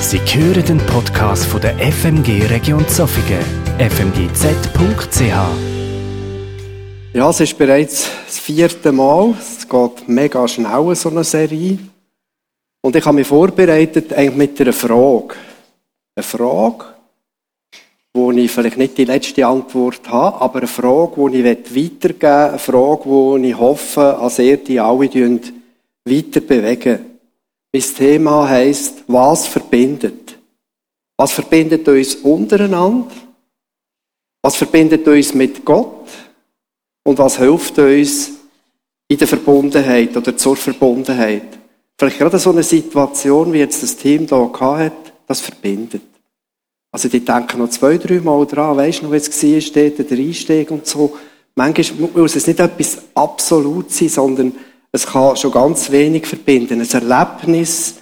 Sie hören den Podcast von der FMG Region Zofingen, fmgz.ch. Ja, es ist bereits das vierte Mal. Es geht mega schnell, so eine Serie. Und ich habe mich vorbereitet eigentlich mit einer Frage. Eine Frage, wo ich vielleicht nicht die letzte Antwort habe, aber eine Frage, die ich weitergeben will, eine Frage, wo ich hoffe, dass ihr die alle weiter bewegen. Mein Thema heisst, was verbindet? Was verbindet uns untereinander? Was verbindet uns mit Gott? Und was hilft uns in der Verbundenheit oder zur Verbundenheit? Vielleicht gerade so eine Situation, wie jetzt das Team hier hat, das verbindet. Also die denken noch zwei, drei Mal dran, weisst du noch, wie es war, steht der Einstieg und so. Manchmal muss es nicht etwas absolut sein, sondern es kann schon ganz wenig verbinden. Ein Erlebnis,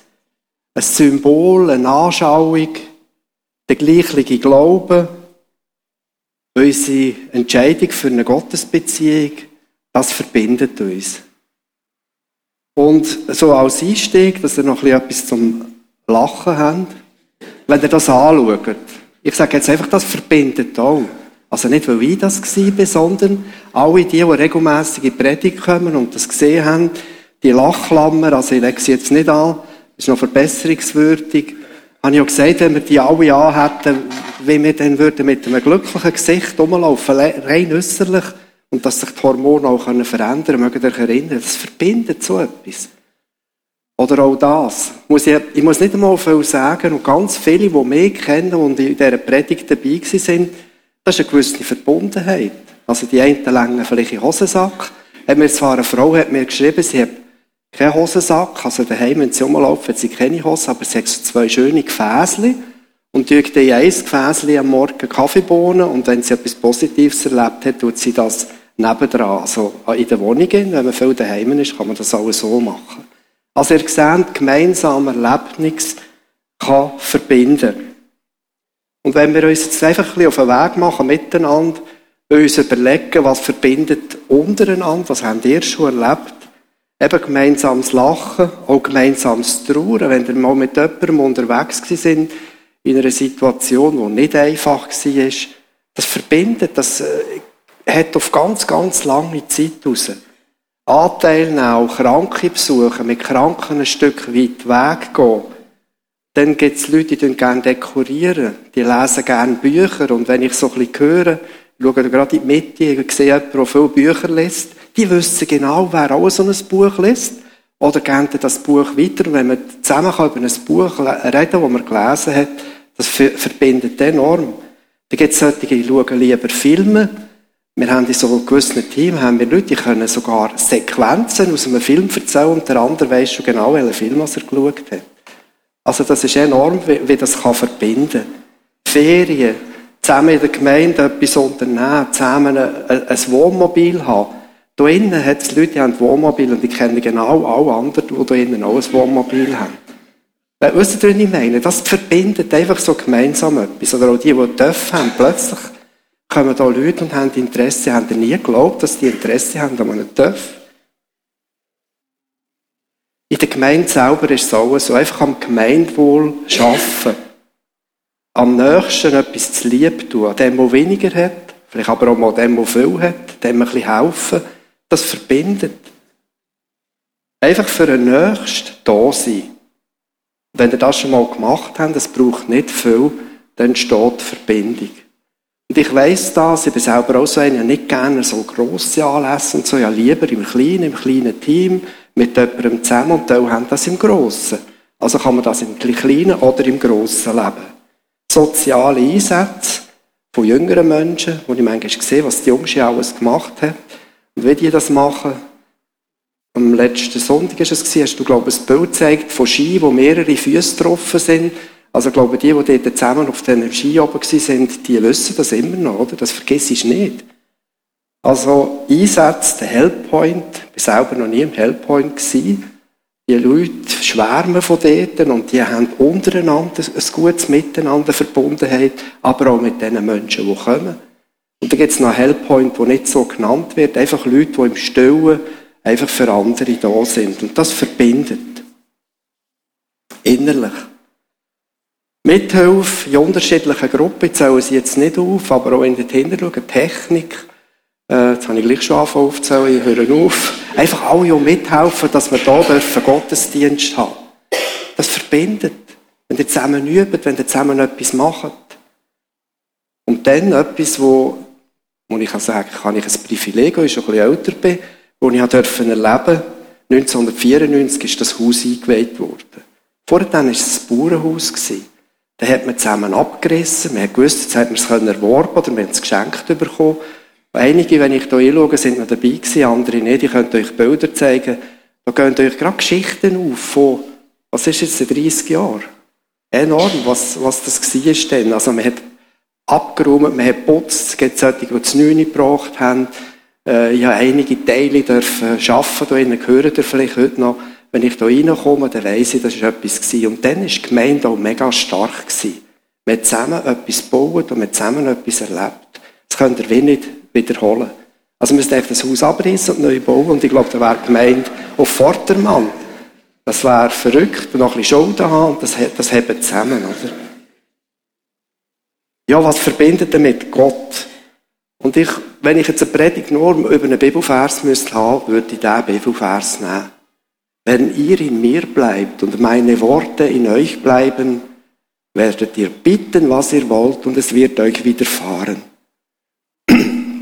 ein Symbol, eine Anschauung, der gleiche Glaube, unsere Entscheidung für eine Gottesbeziehung, das verbindet uns. Und so als Einstieg, dass ihr noch etwas zum Lachen habt, wenn ihr das anschaut, ich sage jetzt einfach, das verbindet auch. Also nicht, weil ich das war, sondern alle die, die regelmässig in die Predigt kommen und das gesehen haben, die Lachklammer, also ich lege sie jetzt nicht an, ist noch verbesserungswürdig, habe ich auch gesagt, wenn wir die alle anhätten, wie wir dann würden mit einem glücklichen Gesicht rumlaufen, rein äußerlich, und dass sich die Hormone auch verändern können, ihr euch erinnern, das verbindet so etwas. Oder auch das. Ich muss nicht einmal viel sagen, und ganz viele, die mich kennen und in dieser Predigt dabei sind, das ist eine gewisse Verbundenheit. Also die einen längen vielleicht in Hosensack. Hat mir zwar eine Frau hat mir geschrieben, sie hat keinen Hosensack, also daheim, wenn sie rumlaufen, hat sie keine Hose, aber sie hat so zwei schöne Gefäßchen und tut in ein Gefäßchen am Morgen Kaffeebohnen und wenn sie etwas Positives erlebt hat, tut sie das nebendran. Also in der Wohnung, wenn man viel daheim ist, kann man das alles so machen. Also ihr seht, gemeinsame Erlebnis kann verbinden. Und wenn wir uns jetzt einfach ein auf den Weg machen miteinander, uns überlegen, was verbindet untereinander, was habt ihr schon erlebt, eben gemeinsames Lachen, auch gemeinsames Trauern, wenn ihr mal mit jemandem unterwegs sind, in einer Situation, die nicht einfach war, das verbindet, das äh, hat auf ganz, ganz lange Zeit raus. Anteil auch Kranke besuchen, mit Kranken ein Stück weit Weg gehen, dann gibt es Leute, die gerne dekorieren. Die lesen gerne Bücher. Und wenn ich so ein bisschen höre, schaue gerade in die Mitte, ich sehe jemanden, der viele Bücher liest, die wissen genau, wer auch so ein Buch liest. Oder geben das Buch weiter. Und wenn man zusammen über ein Buch reden das man gelesen hat, das verbindet enorm. Da gibt es solche, die schauen lieber Filme. Wir haben in so einem gewissen Team haben wir Leute, die können sogar Sequenzen aus einem Film erzählen und der andere weiß schon genau, welchen Film er geschaut hat. Also das ist enorm, wie, wie das kann verbinden kann. Ferien, zusammen in der Gemeinde etwas unternehmen, zusammen ein, ein Wohnmobil haben. Da innen hat es Leute, die haben Wohnmobil und ich kenne genau alle anderen, die da innen auch ein Wohnmobil haben. Äh, wisst ihr, was ich meine? Das verbindet einfach so gemeinsam etwas. Oder auch die, die Töpfe haben, plötzlich kommen da Leute und haben Interesse, haben nie geglaubt, dass die Interesse haben an einem Töpf. In der Gemeinde selber ist es auch so, einfach am Gemeinwohl arbeiten. Am nächsten etwas zu lieb tun, dem, der weniger hat, vielleicht aber auch mal dem, der viel hat, dem ein bisschen helfen, das verbindet. Einfach für den Nächsten da sein. Wenn ihr das schon mal gemacht habt, es braucht nicht viel, dann steht Verbindung. Und ich weiss das, ich bin selber auch so einer, nicht gerne so grosse Anlässe und so, ja lieber im Kleinen, im kleinen Team, mit jemandem zusammen und die haben das im Grossen. Also kann man das im Kleinen oder im Grossen leben. Soziale Einsätze von jüngeren Menschen, wo ich manchmal sehe, was die Jungs alles gemacht haben und wie die das machen. Am letzten Sonntag war es, hast du, glaube ich, ein Bild gezeigt von Ski, wo mehrere Füße getroffen sind. Also, ich glaube, die, die dort zusammen auf den Ski oben waren, die wissen das immer noch, oder? Das vergisst ich nicht. Also Einsätze, der Helppoint, ich war selber noch nie im Helppoint. Gewesen. Die Leute schwärmen von dort und die haben untereinander ein gutes Miteinander, Verbundenheit, aber auch mit den Menschen, die kommen. Und dann gibt es noch Helppoint, der nicht so genannt wird, einfach Leute, die im Stillen einfach für andere da sind. Und das verbindet. Innerlich. Mithilfe in unterschiedlichen Gruppen, ich zähle sie jetzt nicht auf, aber auch in den Hintergrund, Technik, äh, jetzt habe ich gleich schon angefangen aufzählen, ich höre auf. Einfach alle auch mithelfen, dass wir hier dürfen Gottesdienst haben. Das verbindet. Wenn ihr zusammen übt, wenn ihr zusammen etwas macht. Und dann etwas, wo, wo ich sagen kann, ich ein Privileg, weil ich schon ein bisschen älter bin, wo ich erleben durfte, 1994 ist das Haus eingeweiht worden. Vorher war es ein Bauernhaus. Da hat man zusammen abgerissen. Man hat gewusst, jetzt hat man es erworben oder man hat es geschenkt bekommen. Einige, wenn ich hier hinschaue, sind noch dabei gewesen, andere nicht. Ich könnte euch Bilder zeigen. Da gehen euch gerade Geschichten auf von, was ist jetzt, 30 Jahren? Enorm, was, was das war denn. Also man hat abgeräumt, man hat geputzt, es gibt solche, die das Neune gebracht haben. Äh, ich habe einige Teile dürfen arbeiten, da innen gehören ihr vielleicht heute noch. Wenn ich hier reinkomme, dann weiss ich, das war etwas gewesen. Und dann war die Gemeinde auch mega stark gewesen. Wir haben zusammen etwas gebaut und wir haben zusammen etwas erlebt. Das könnt ihr nicht wiederholen. Also wir müssen das Haus abrissen und neu bauen und ich glaube, da wäre die Gemeinde auf Vordermann. Das wäre verrückt und noch ein bisschen Schulden haben und das, das haben zusammen, oder? Ja, was verbindet damit? Gott. Und ich, wenn ich jetzt eine Predigt nur über einen Bibelvers müsste haben, würde ich diesen Bibelvers nehmen. Wenn ihr in mir bleibt und meine Worte in euch bleiben, werdet ihr bitten, was ihr wollt, und es wird euch widerfahren.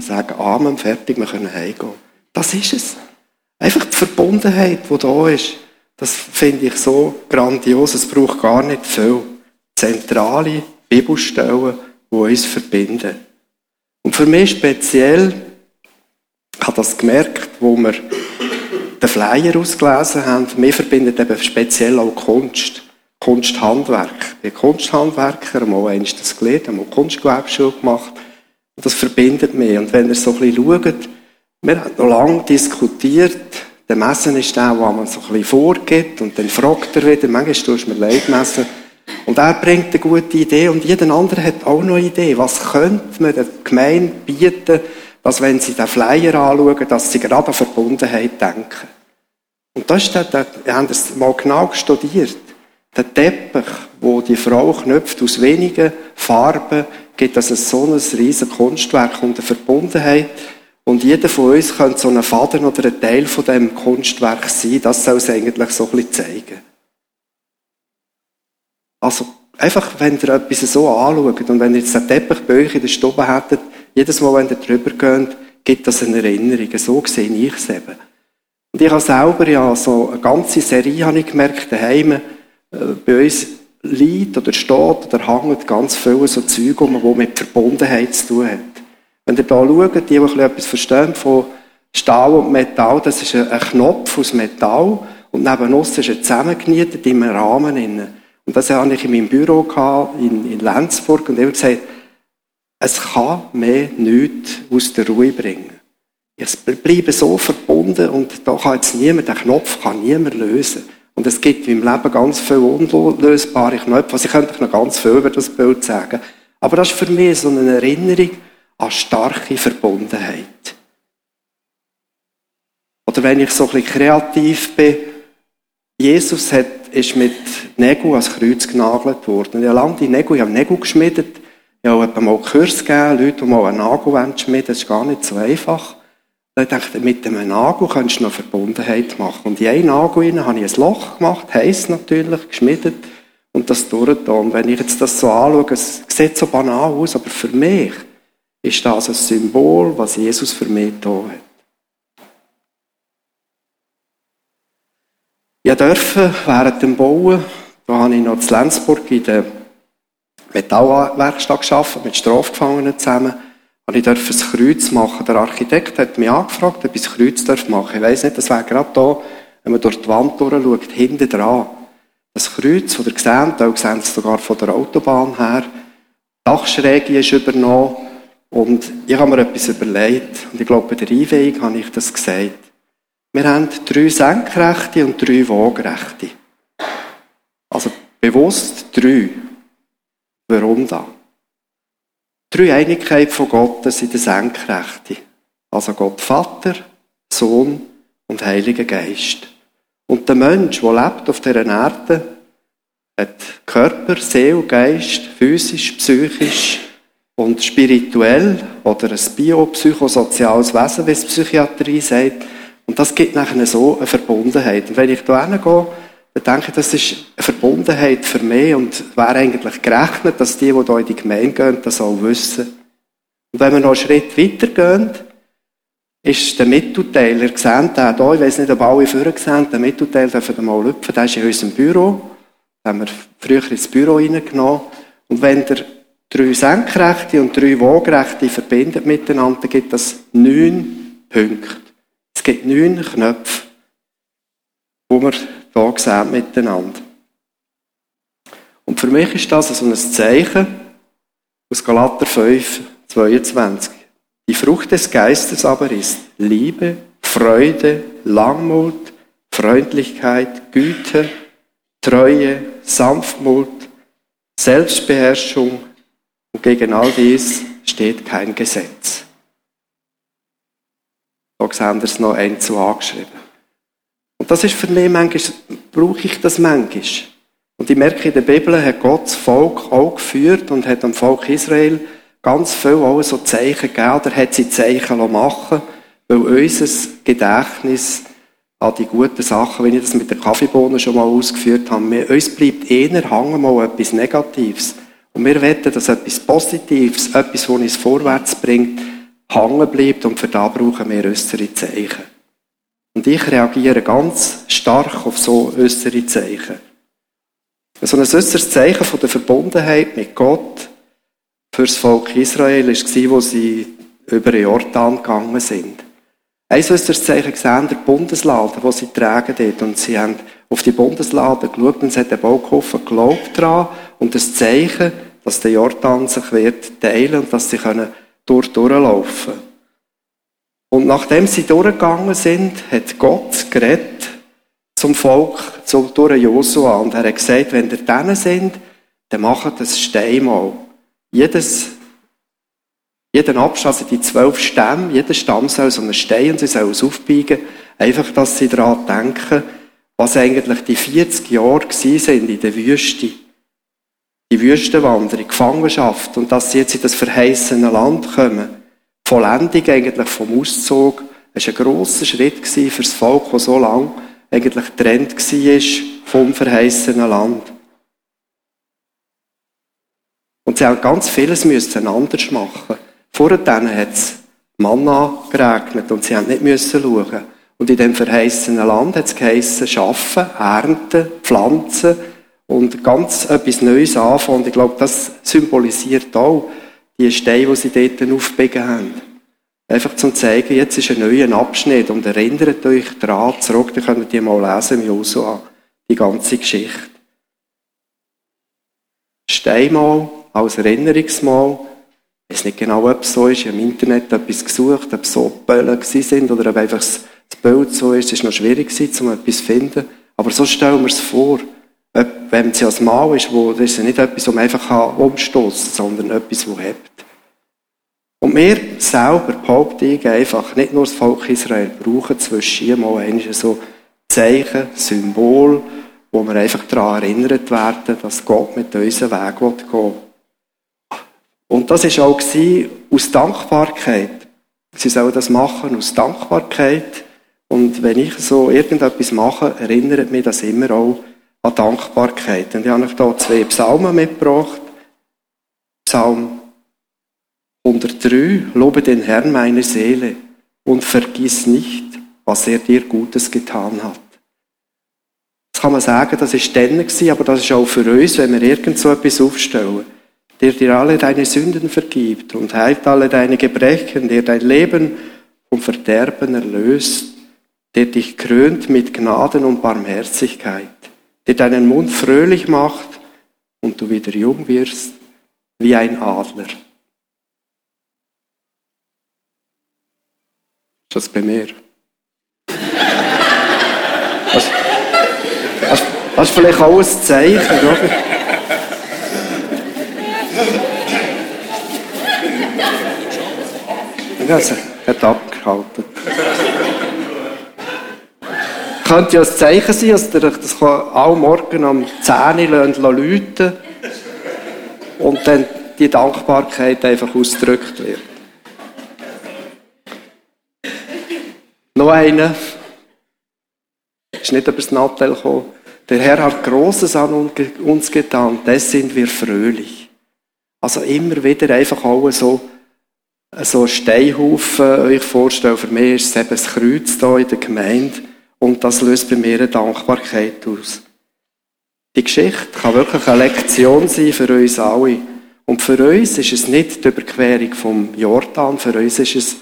Sagen Amen, fertig, wir können heimgehen. Das ist es. Einfach die Verbundenheit, die da ist, das finde ich so grandios. Es braucht gar nicht viel. Zentrale Bibelstellen, die uns verbinden. Und für mich speziell, ich habe das gemerkt, wo wir den Flyer ausgelesen haben, mir verbindet eben speziell auch Kunst. Kunsthandwerk. Ich bin Kunsthandwerker, einmal eins das gelernt, einmal Kunstgewerbeschule gemacht. Und das verbindet mich. Und wenn ihr so ein bisschen schaut, wir haben noch lange diskutiert, der Messen ist der, wo man so ein bisschen vorgibt und dann fragt er wieder, manchmal tust du mir leid messen. Und er bringt eine gute Idee und jeder andere hat auch noch eine Idee. Was könnte man der Gemeinde bieten, dass wenn sie den Flyer anschauen, dass sie gerade an Verbundenheit denken. Und das ist der, der, wir haben das mal genau studiert. Der Teppich, wo die Frau knüpft aus wenigen Farben, gibt es so ein riesiges Kunstwerk und eine Verbundenheit. Und jeder von uns könnte so ein Faden oder ein Teil von dem Kunstwerk sein. Das soll es eigentlich so ein bisschen zeigen. Also, einfach, wenn ihr etwas so anschaut und wenn ihr jetzt den Teppich bei euch in der Stube hättet, jedes Mal, wenn ihr drüber geht, gibt das eine Erinnerung. So sehe ich es eben. Und ich habe selber ja so eine ganze Serie, habe ich gemerkt, daheim, äh, bei uns liegt oder steht oder hängt ganz viel so Zeug um, die mit Verbundenheit zu tun hat. Wenn ihr da schaut, die, die etwas verstehen von Stahl und Metall, das ist ein Knopf aus Metall und neben uns ist er zusammengenietet in einem Rahmen. Und das hatte ich in meinem Büro in, Lenzburg und ich habe gesagt, es kann mehr nichts aus der Ruhe bringen. Es bleibe so verbunden und da kann jetzt niemand, den Knopf kann niemand lösen. Und es gibt meinem Leben ganz viele unlösbare Knöpfe. Also ich könnte noch ganz viel über das Bild sagen. Aber das ist für mich so eine Erinnerung an starke Verbundenheit. Oder wenn ich so ein bisschen kreativ bin, Jesus hat, ist mit Nägel ans Kreuz genagelt worden. Ich habe lange die Nägel, ich habe Nägel geschmiedet. Ich habe mal Kurs gegeben, Leute, die mal einen Nagel schmieden Das ist gar nicht so einfach. Ich dachte, mit einem Nagel kannst du noch Verbundenheit machen. Und in einen Nagel habe ich ein Loch gemacht, heiß natürlich, geschmiedet und das durchgetan. Wenn ich jetzt das so anschaue, es sieht so banal aus, aber für mich ist das ein Symbol, was Jesus für mich da hat. Ich durfte während dem Bauen, da habe ich noch in Lenzburg in der Metallwerkstatt gearbeitet, mit Strafgefangenen zusammen, und ich durfte ein Kreuz machen. Der Architekt hat mich angefragt, ob ich ein Kreuz machen darf. Ich weiss nicht, das wäre gerade da, wenn man durch die Wand durchschaut, hinten dran. Das Kreuz, das ihr seht, da seht es sogar von der Autobahn her. Die Dachschräge ist übernommen. Und ich habe mir etwas überlegt. Und ich glaube, bei der Einweihung habe ich das gesagt. Wir haben drei Senkrechte und drei Waagerechte. Also bewusst drei. Warum da? Die Einigkeit von Gott sind der Senkrechte. Also Gott Vater, Sohn und Heiliger Geist. Und der Mensch, der lebt auf dieser Erde, hat Körper, Seele, Geist, physisch, psychisch und spirituell oder ein biopsychosoziales Wesen, wie es Psychiatrie sagt. Und das gibt nachher so eine Verbundenheit. Und wenn ich da hingehe, dann denke ich, das ist eine Verbundenheit für mich und wäre eigentlich gerechnet, dass die, die hier in die Gemeinde gehen, das auch wissen. Und wenn wir noch einen Schritt weiter gehen, ist der Mittelteil, ihr seht den hier, ich weiß nicht, ob alle vorher sehen, der Mittelteil dürfen mal lüpfen, der ist in unserem Büro. Den haben wir früher ins Büro reingenommen. Und wenn der drei Senkrechte und drei Waagerechte verbindet miteinander, gibt das neun Punkte. Es gibt neun Knöpfe, die wir hier sehen miteinander. Und für mich ist das so ein Zeichen aus Galater 5, 22. Die Frucht des Geistes aber ist Liebe, Freude, Langmut, Freundlichkeit, Güte, Treue, Sanftmut, Selbstbeherrschung und gegen all dies steht kein Gesetz. Da sehen wir es noch ein zu angeschrieben. Und das ist für mich manchmal, brauche ich das manchmal. Und ich merke, in der Bibel hat Gott das Volk auch geführt und hat dem Volk Israel ganz viel auch so Zeichen gegeben, oder hat sie Zeichen machen weil unser Gedächtnis an die guten Sachen, wenn ich das mit den Kaffeebohnen schon mal ausgeführt habe, uns bleibt eher hängen mal etwas Negatives. Und wir wetten, dass etwas Positives, etwas, was uns vorwärts bringt, hängen bleibt und für das brauchen wir äußere Zeichen. Und ich reagiere ganz stark auf so äußere Zeichen. So ein äußeres Zeichen von der Verbundenheit mit Gott für das Volk Israel war, wo sie über den Jordan gegangen sind. Ist das Zeichen gesehen, der Bundeslade, wo sie tragen dort. Und sie haben auf die Bundeslade geschaut und sie hat den Baukofen geglaubt dran und das Zeichen, dass der Jordan sich wird teilen und dass sie können dort durchlaufen. Und nachdem sie durchgegangen sind, hat Gott geredet zum Volk, durch Josua. Und er hat gesagt, wenn ihr denen sind, dann macht das Steinmal. Jedes, jeden Abschnitt, also die zwölf Stämme, jeder Stamm soll so einen Stein und sie sollen es aufbiegen. Einfach, dass sie daran denken, was eigentlich die 40 Jahre sind in der Wüste. Die Wüstenwanderung, Gefangenschaft und dass sie jetzt in das verheißene Land kommen. Vollendung eigentlich vom Auszug, das war ein grosser Schritt für das Volk, das so lange eigentlich getrennt war vom verheißenen Land. Und sie haben ganz vieles müssen anders machen. Vor denen hat es Manna geregnet und sie haben nicht müssen schauen. Und in dem verheißenen Land hat es geheissen, schaffen, ernten, pflanzen und ganz etwas Neues anfangen. Und ich glaube, das symbolisiert auch die Steine, die sie dort aufgebogen haben. Einfach zum zeigen, jetzt ist ein neuer Abschnitt und erinnert euch daran zurück, dann könnt ihr mal lesen im Josua, die ganze Geschichte. Steinmal als Erinnerungsmal. Ich weiß nicht genau, ob es so ist. Ich habe im Internet etwas gesucht, ob es so Böllen sind oder ob einfach das Bild so ist. Es war noch schwierig, um etwas zu finden. Aber so stellen wir es vor. Wenn es ja ein Mal ist, wo, das ist ja nicht etwas, man einfach umstoßen sondern etwas, das hebt. Und wir selber, behaupte ich einfach, nicht nur das Volk Israel, brauchen zwischen mal ein so Zeichen, Symbol, wo wir einfach daran erinnert werden, dass Gott mit unserem Weg gehen will. Und das war auch aus Dankbarkeit. Sie sollen das machen aus Dankbarkeit. Und wenn ich so irgendetwas mache, erinnert mich das immer auch an Dankbarkeit. Und ich habe euch hier zwei Psalmen mitgebracht. Psalm 103. Lobe den Herrn meine Seele und vergiss nicht, was er dir Gutes getan hat. Das kann man sagen, das ist dann aber das ist auch für uns, wenn wir irgend so etwas aufstellen der dir alle deine Sünden vergibt und heilt alle deine Gebrechen, der dein Leben vom Verderben erlöst, der dich krönt mit Gnaden und Barmherzigkeit, der deinen Mund fröhlich macht und du wieder jung wirst wie ein Adler. Ist das bei mir? Das, das ist vielleicht auch ein Zeichen, oder? Ja, sie hat abgehalten. Könnte ja ein Zeichen sein, dass ihr euch das alle Morgen am 10 Uhr läuten und dann die Dankbarkeit einfach ausgedrückt wird. Noch einer. Ist nicht über das Nattel gekommen. Der Herr hat Großes an uns getan, das sind wir fröhlich. Also immer wieder einfach auch so, so ein Steinhaufen euch vorstellen. Für mich ist es eben das Kreuz hier in der Gemeinde und das löst bei mir eine Dankbarkeit aus. Die Geschichte kann wirklich eine Lektion sein für uns alle. Und für uns ist es nicht die Überquerung vom Jordan, für uns ist es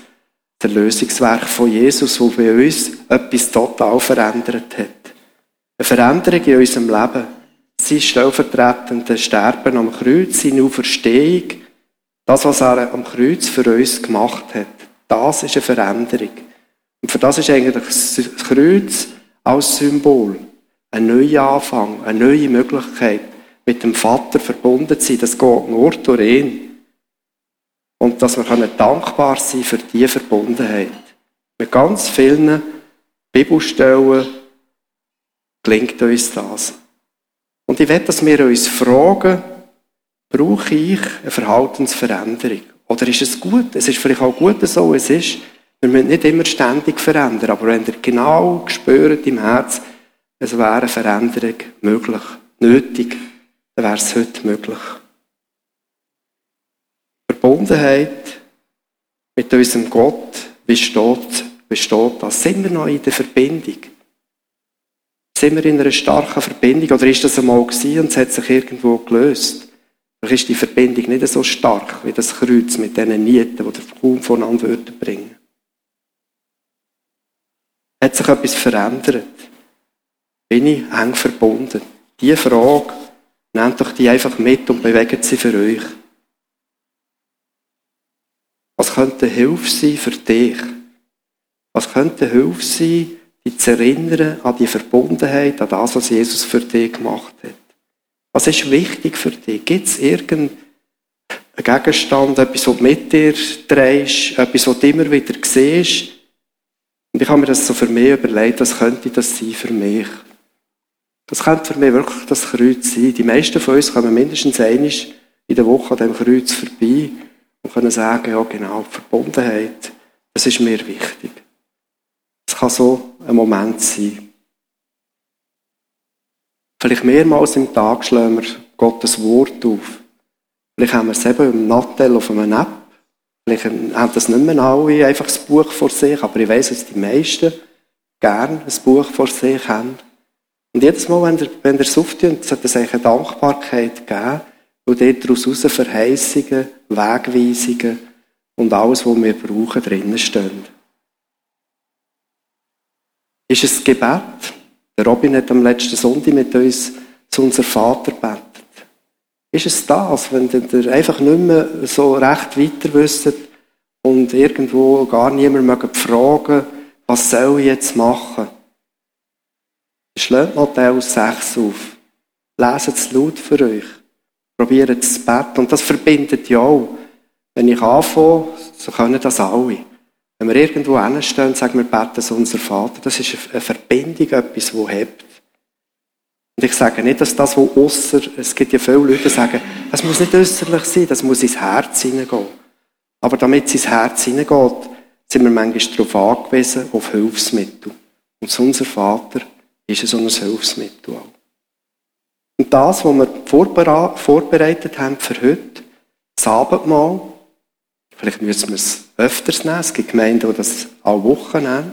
der Lösungswerk von Jesus, wo bei uns etwas total verändert hat. Eine Veränderung in unserem Leben. Sein stellvertretende Sterben am Kreuz, seine Auferstehung, das, was er am Kreuz für uns gemacht hat, das ist eine Veränderung. Für das ist eigentlich das Kreuz als Symbol ein neuer Anfang, eine neue Möglichkeit, mit dem Vater verbunden zu sein. Das geht nur durch ihn. Und dass wir dankbar sein für diese Verbundenheit. Mit ganz vielen Bibelstellen gelingt uns das. Und ich will, dass wir uns fragen, brauche ich eine Verhaltensveränderung? Oder ist es gut? Es ist vielleicht auch gut, so es ist. Wir müssen nicht immer ständig verändern, aber wenn ihr genau spürt im Herz, es wäre eine Veränderung möglich, nötig, dann wäre es heute möglich. Verbundenheit mit unserem Gott besteht, besteht das. Sind wir noch in der Verbindung? Sind wir in einer starken Verbindung? Oder ist das einmal gewesen und es hat sich irgendwo gelöst? Vielleicht ist die Verbindung nicht so stark wie das Kreuz mit diesen Nieten, die kaum voneinander bringen Hat sich etwas verändert? Bin ich eng verbunden? Diese Frage, nehmt doch die einfach mit und bewegt sie für euch. Was könnte Hilfe sein für dich? Was könnte Hilfe sein, dich zu erinnern an die Verbundenheit, an das, was Jesus für dich gemacht hat? Was ist wichtig für dich? Gibt es irgendeinen Gegenstand, etwas, was du mit dir drehst, etwas, was du immer wieder siehst? Und ich habe mir das so für mich überlegt, was könnte das sein für mich? Das könnte für mich wirklich das Kreuz sein. Die meisten von uns kommen mindestens einmal in der Woche an dem Kreuz vorbei und können sagen, ja genau, die Verbundenheit, das ist mir wichtig. Es kann so ein Moment sein. Vielleicht mehrmals im Tag schlagen wir Gottes Wort auf. Vielleicht haben wir es eben im Nattel auf einem App. Vielleicht haben das nicht mehr alle einfach das Buch vor sich, aber ich weiss, dass die meisten gerne ein Buch vor sich haben. Und jedes Mal, wenn ihr, wenn ihr es auftut, sollte es eigentlich eine Dankbarkeit geben, dort daraus Verheißungen, Wegweisungen und alles, was wir brauchen, drinnen stehen. Ist es Gebet? Der Robin hat am letzten Sonntag mit uns zu unserem Vater betet. Ist es das, wenn ihr einfach nicht mehr so recht weiter wisst und irgendwo gar niemand fragen was soll ich jetzt machen? Schlägt Matthäus 6 auf. Leset es laut für euch. Probiert es zu beten. Und das verbindet ja auch. Wenn ich anfange, so können das alle. Wenn wir irgendwo hinstehen und sagen, wir beten unser Vater, das ist eine Verbindung, etwas, das hebt. Und ich sage nicht, dass das, was ausser, es gibt ja viele Leute, die sagen, das muss nicht äußerlich sein, das muss ins Herz hineingehen. Aber damit es ins Herz hineingeht, sind wir manchmal darauf angewiesen, auf Hilfsmittel. Und unser Vater ist so ein Hilfsmittel auch. Und das, was wir vorbereitet haben für heute, das Abendmahl, vielleicht müssen wir es öfters nehmen, es gibt Gemeinden, die das alle Wochen nehmen,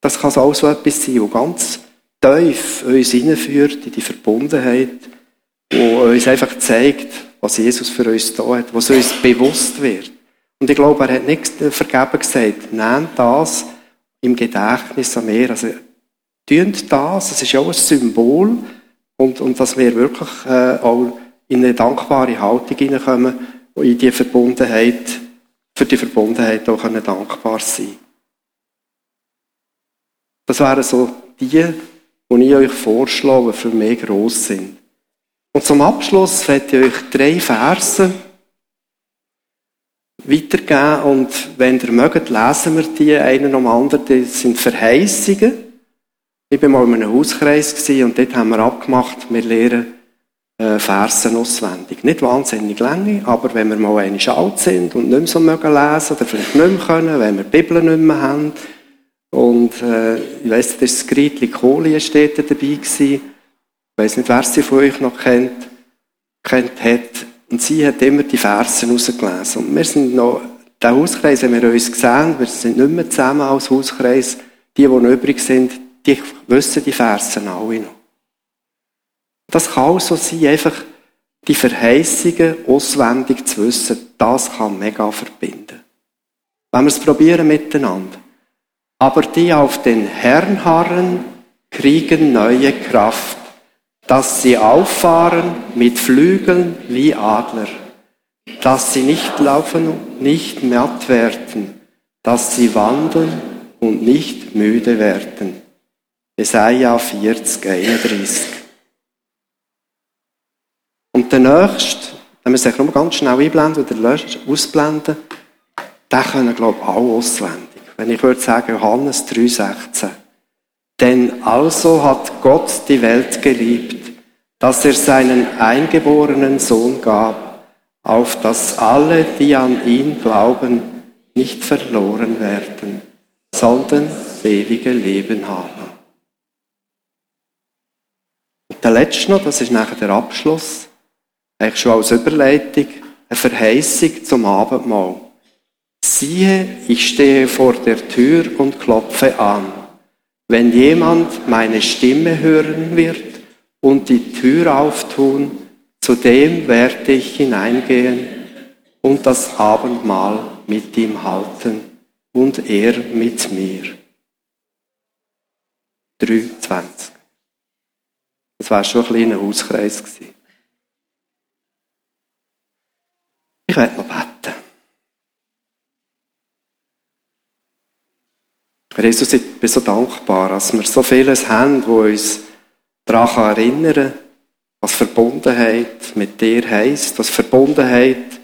das kann auch so etwas sein, das ganz tief uns hineinführt in die Verbundenheit, wo uns einfach zeigt, was Jesus für uns da hat, was uns bewusst wird. Und ich glaube, er hat nicht vergeben gesagt, nehmt das im Gedächtnis an mir. Also, tun das, es ist auch ein Symbol, und, und dass wir wirklich äh, auch in eine dankbare Haltung hineinkommen und in die Verbundenheit, für die Verbundenheit auch können dankbar sein Das wären so die, die ich euch vorschlage, für mich gross sind. Und zum Abschluss werde ich euch drei Verse weitergeben und wenn ihr mögt, lesen wir die, einen am anderen, das sind Verheißungen Ich war mal in einem Hauskreis und dort haben wir abgemacht, wir lernen äh, Versen auswendig. Nicht wahnsinnig lange, aber wenn wir mal einmal alt sind und nicht mehr so mögen lesen oder vielleicht nicht mehr können, wenn wir die Bibel nicht mehr haben und äh, ich weiss, das Gritli Kohli steht dabei gewesen. Ich weiss nicht, wer sie von euch noch kennt, kennt hat. Und sie hat immer die Versen rausgelesen. Und wir sind noch, der Hauskreis, wenn wir uns sehen, wir sind nicht mehr zusammen als Hauskreis, die, die noch übrig sind, die wissen die Versen alle noch. Das kann auch so sein, einfach die Verheißungen auswendig zu wissen, das kann mega verbinden. Wenn wir es probieren miteinander. Aber die auf den Herrn harren, kriegen neue Kraft, dass sie auffahren mit Flügeln wie Adler, dass sie nicht laufen und nicht matt werden, dass sie wandeln und nicht müde werden. Jesaja 40, 31. Und der nächste, wenn wir sich nur ganz schnell einblenden oder ausblenden, den können, glaube ich, auch auswendig. Wenn ich würde sagen, Johannes 3,16. Denn also hat Gott die Welt geliebt, dass er seinen eingeborenen Sohn gab, auf dass alle, die an ihn glauben, nicht verloren werden, sondern ewige Leben haben. Und der letzte noch, das ist nachher der Abschluss, eigentlich schon als Überleitung, eine Verheißung zum Abendmahl. Siehe, ich stehe vor der Tür und klopfe an. Wenn jemand meine Stimme hören wird und die Tür auftun, zu dem werde ich hineingehen und das Abendmahl mit ihm halten und er mit mir. 3,20. Das war schon ein kleiner Hauskreis. Ich werde noch beten. Herr Jesus, ich bin so dankbar, dass wir so vieles haben, wo uns daran erinnern kann, was Verbundenheit mit dir heisst, was Verbundenheit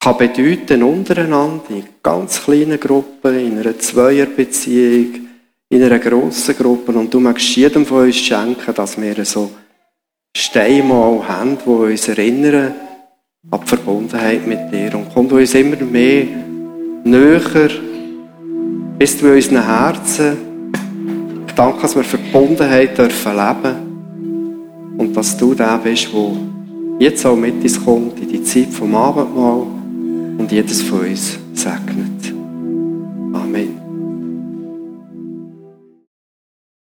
kann bedeuten untereinander, in ganz kleinen Gruppen, in einer Zweierbeziehung, in einer grossen Gruppe. Und du magst jedem von uns schenken, dass wir so Steine haben, die uns erinnern, an die Verbundenheit mit dir. Und komm du uns immer mehr näher, bis du in unseren Herzen. Ich danke, dass wir Verbundenheit dürfen leben und dass du der bist, der jetzt auch mit uns kommt in die Zeit vom Abendmahl und jedes von uns segnet.